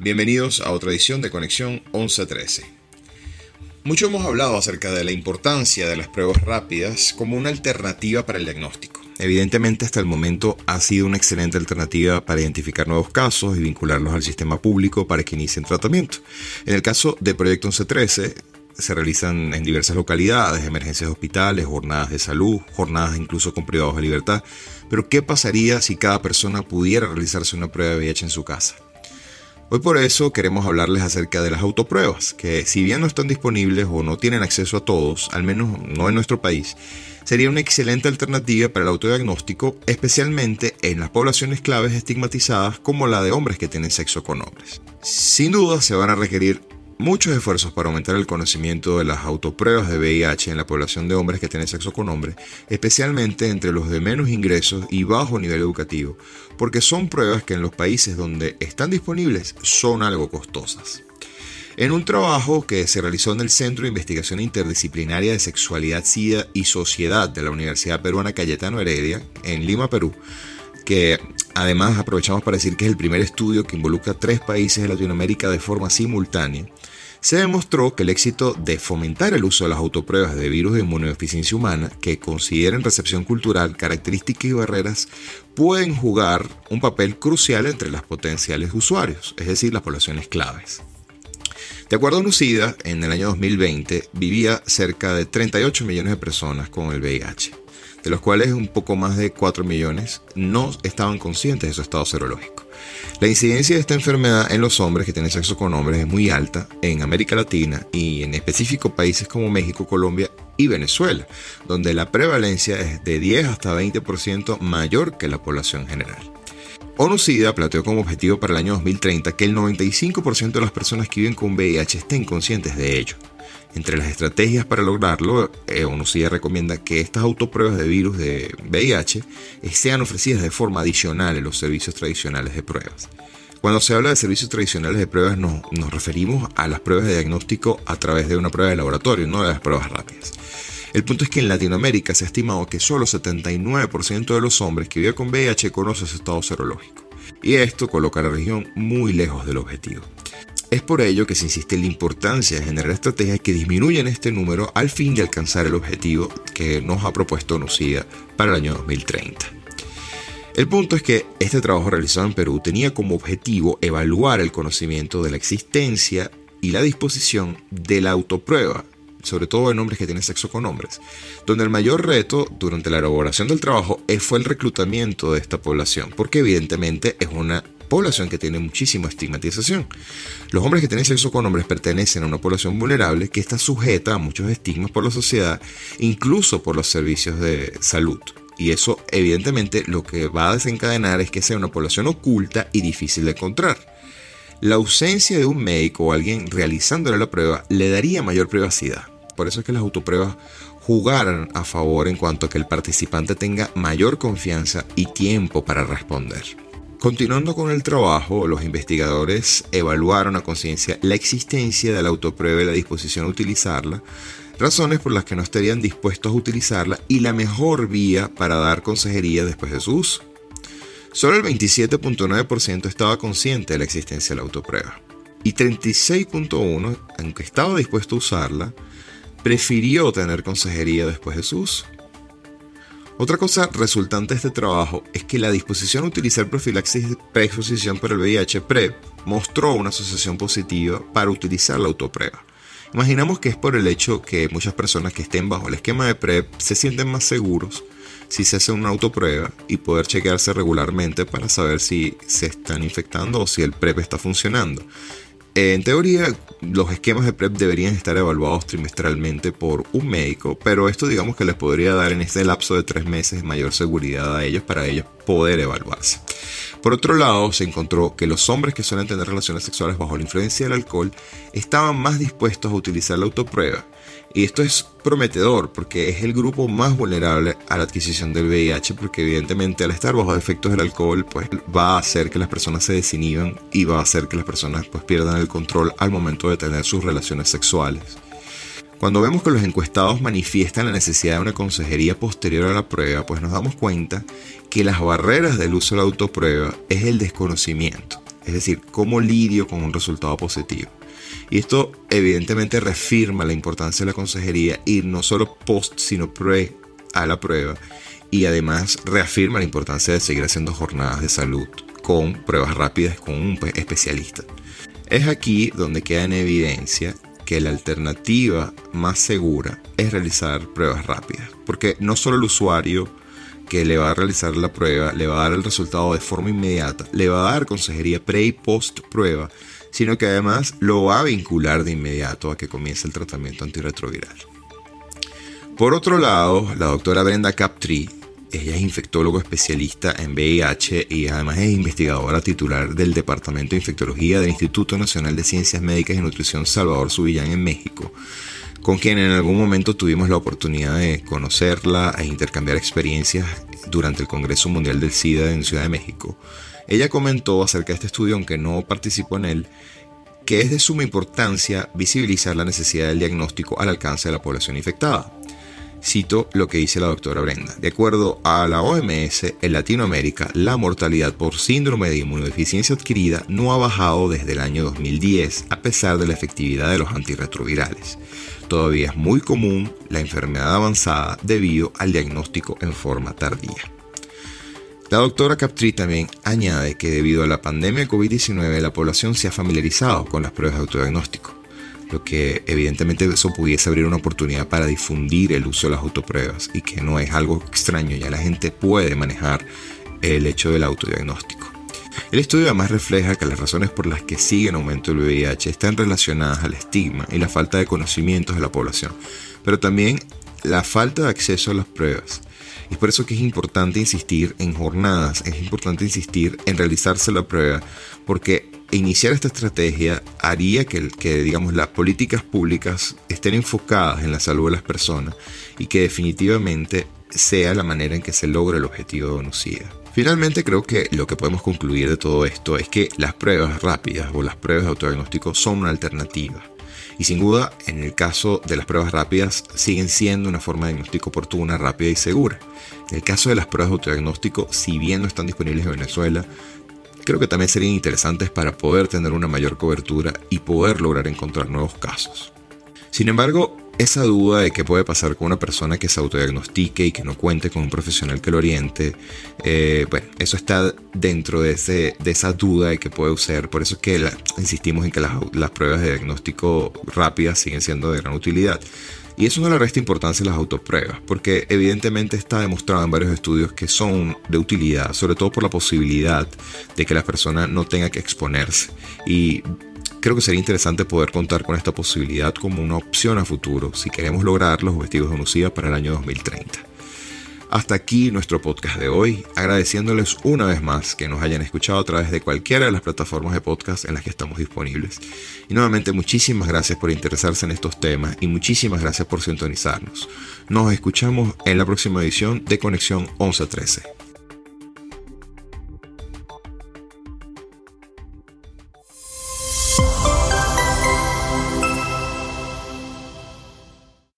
Bienvenidos a otra edición de Conexión 1113. Mucho hemos hablado acerca de la importancia de las pruebas rápidas como una alternativa para el diagnóstico. Evidentemente hasta el momento ha sido una excelente alternativa para identificar nuevos casos y vincularlos al sistema público para que inicien tratamiento. En el caso de Proyecto 1113, se realizan en diversas localidades, emergencias de hospitales, jornadas de salud, jornadas incluso con privados de libertad. Pero ¿qué pasaría si cada persona pudiera realizarse una prueba de VIH en su casa? Hoy por eso queremos hablarles acerca de las autopruebas, que si bien no están disponibles o no tienen acceso a todos, al menos no en nuestro país, sería una excelente alternativa para el autodiagnóstico, especialmente en las poblaciones claves estigmatizadas como la de hombres que tienen sexo con hombres. Sin duda se van a requerir muchos esfuerzos para aumentar el conocimiento de las autopruebas de VIH en la población de hombres que tienen sexo con hombres, especialmente entre los de menos ingresos y bajo nivel educativo, porque son pruebas que en los países donde están disponibles son algo costosas. En un trabajo que se realizó en el Centro de Investigación Interdisciplinaria de Sexualidad, SIDA y Sociedad de la Universidad Peruana Cayetano Heredia, en Lima, Perú, que además aprovechamos para decir que es el primer estudio que involucra tres países de Latinoamérica de forma simultánea, se demostró que el éxito de fomentar el uso de las autopruebas de virus de inmunodeficiencia humana que consideren recepción cultural, características y barreras pueden jugar un papel crucial entre las potenciales usuarios, es decir, las poblaciones claves. De acuerdo a UNUCIDA, en el año 2020 vivía cerca de 38 millones de personas con el VIH, de los cuales un poco más de 4 millones no estaban conscientes de su estado serológico. La incidencia de esta enfermedad en los hombres que tienen sexo con hombres es muy alta en América Latina y en específico países como México, Colombia y Venezuela, donde la prevalencia es de 10 hasta 20% mayor que la población general. ONU-SIDA planteó como objetivo para el año 2030 que el 95% de las personas que viven con VIH estén conscientes de ello. Entre las estrategias para lograrlo, eh, recomienda que estas autopruebas de virus de VIH sean ofrecidas de forma adicional en los servicios tradicionales de pruebas. Cuando se habla de servicios tradicionales de pruebas nos, nos referimos a las pruebas de diagnóstico a través de una prueba de laboratorio, no de las pruebas rápidas. El punto es que en Latinoamérica se ha estimado que solo 79% de los hombres que viven con VIH conocen su estado serológico. Y esto coloca a la región muy lejos del objetivo. Es por ello que se insiste en la importancia de generar estrategias que disminuyan este número al fin de alcanzar el objetivo que nos ha propuesto NUCIDA para el año 2030. El punto es que este trabajo realizado en Perú tenía como objetivo evaluar el conocimiento de la existencia y la disposición de la autoprueba, sobre todo en hombres que tienen sexo con hombres, donde el mayor reto durante la elaboración del trabajo fue el reclutamiento de esta población, porque evidentemente es una población que tiene muchísima estigmatización. Los hombres que tienen sexo con hombres pertenecen a una población vulnerable que está sujeta a muchos estigmas por la sociedad, incluso por los servicios de salud. Y eso evidentemente lo que va a desencadenar es que sea una población oculta y difícil de encontrar. La ausencia de un médico o alguien realizándole la prueba le daría mayor privacidad. Por eso es que las autopruebas jugaran a favor en cuanto a que el participante tenga mayor confianza y tiempo para responder. Continuando con el trabajo, los investigadores evaluaron a conciencia la existencia de la autoprueba y la disposición a utilizarla, razones por las que no estarían dispuestos a utilizarla y la mejor vía para dar consejería después de su uso. Solo el 27.9% estaba consciente de la existencia de la autoprueba y 36.1%, aunque estaba dispuesto a usarla, prefirió tener consejería después de su uso. Otra cosa resultante de este trabajo es que la disposición a utilizar profilaxis preexposición para el VIH PrEP mostró una asociación positiva para utilizar la autoprueba. Imaginamos que es por el hecho que muchas personas que estén bajo el esquema de PrEP se sienten más seguros si se hace una autoprueba y poder chequearse regularmente para saber si se están infectando o si el PrEP está funcionando. En teoría, los esquemas de PrEP deberían estar evaluados trimestralmente por un médico, pero esto digamos que les podría dar en este lapso de tres meses mayor seguridad a ellos para ellos poder evaluarse. Por otro lado, se encontró que los hombres que suelen tener relaciones sexuales bajo la influencia del alcohol estaban más dispuestos a utilizar la autoprueba y esto es prometedor porque es el grupo más vulnerable a la adquisición del VIH porque evidentemente al estar bajo efectos del alcohol pues va a hacer que las personas se desinhiban y va a hacer que las personas pues pierdan el control al momento de tener sus relaciones sexuales. Cuando vemos que los encuestados manifiestan la necesidad de una consejería posterior a la prueba, pues nos damos cuenta que las barreras del uso de la autoprueba es el desconocimiento es decir, cómo lidio con un resultado positivo. Y esto evidentemente reafirma la importancia de la consejería ir no solo post, sino pre a la prueba. Y además reafirma la importancia de seguir haciendo jornadas de salud con pruebas rápidas con un especialista. Es aquí donde queda en evidencia que la alternativa más segura es realizar pruebas rápidas, porque no solo el usuario que le va a realizar la prueba le va a dar el resultado de forma inmediata, le va a dar consejería pre y post prueba, sino que además lo va a vincular de inmediato a que comience el tratamiento antirretroviral. Por otro lado, la doctora Brenda Captree, ella es infectólogo especialista en VIH y además es investigadora titular del Departamento de Infectología del Instituto Nacional de Ciencias Médicas y Nutrición Salvador Subillán en México, con quien en algún momento tuvimos la oportunidad de conocerla e intercambiar experiencias durante el Congreso Mundial del SIDA en Ciudad de México. Ella comentó acerca de este estudio, aunque no participó en él, que es de suma importancia visibilizar la necesidad del diagnóstico al alcance de la población infectada. Cito lo que dice la doctora Brenda. De acuerdo a la OMS, en Latinoamérica la mortalidad por síndrome de inmunodeficiencia adquirida no ha bajado desde el año 2010 a pesar de la efectividad de los antirretrovirales. Todavía es muy común la enfermedad avanzada debido al diagnóstico en forma tardía. La doctora Captri también añade que debido a la pandemia de COVID-19 la población se ha familiarizado con las pruebas de autodiagnóstico lo que evidentemente eso pudiese abrir una oportunidad para difundir el uso de las autopruebas y que no es algo extraño, ya la gente puede manejar el hecho del autodiagnóstico. El estudio además refleja que las razones por las que sigue en aumento el VIH están relacionadas al estigma y la falta de conocimientos de la población, pero también la falta de acceso a las pruebas. Y es por eso que es importante insistir en jornadas, es importante insistir en realizarse la prueba, porque iniciar esta estrategia haría que, digamos, las políticas públicas estén enfocadas en la salud de las personas y que definitivamente sea la manera en que se logra el objetivo de ONUCIDA. Finalmente creo que lo que podemos concluir de todo esto es que las pruebas rápidas o las pruebas de autodiagnóstico son una alternativa. Y sin duda, en el caso de las pruebas rápidas, siguen siendo una forma de diagnóstico oportuna, rápida y segura. En el caso de las pruebas de autodiagnóstico, si bien no están disponibles en Venezuela, creo que también serían interesantes para poder tener una mayor cobertura y poder lograr encontrar nuevos casos. Sin embargo, esa duda de qué puede pasar con una persona que se autodiagnostique y que no cuente con un profesional que lo oriente, eh, bueno, eso está dentro de, ese, de esa duda de que puede ser. Por eso es que insistimos en que las, las pruebas de diagnóstico rápidas siguen siendo de gran utilidad. Y eso no le resta importancia a las autopruebas, porque evidentemente está demostrado en varios estudios que son de utilidad, sobre todo por la posibilidad de que la persona no tenga que exponerse. Y creo que sería interesante poder contar con esta posibilidad como una opción a futuro si queremos lograr los objetivos de UNUCIA para el año 2030. Hasta aquí nuestro podcast de hoy, agradeciéndoles una vez más que nos hayan escuchado a través de cualquiera de las plataformas de podcast en las que estamos disponibles. Y nuevamente muchísimas gracias por interesarse en estos temas y muchísimas gracias por sintonizarnos. Nos escuchamos en la próxima edición de Conexión 1113.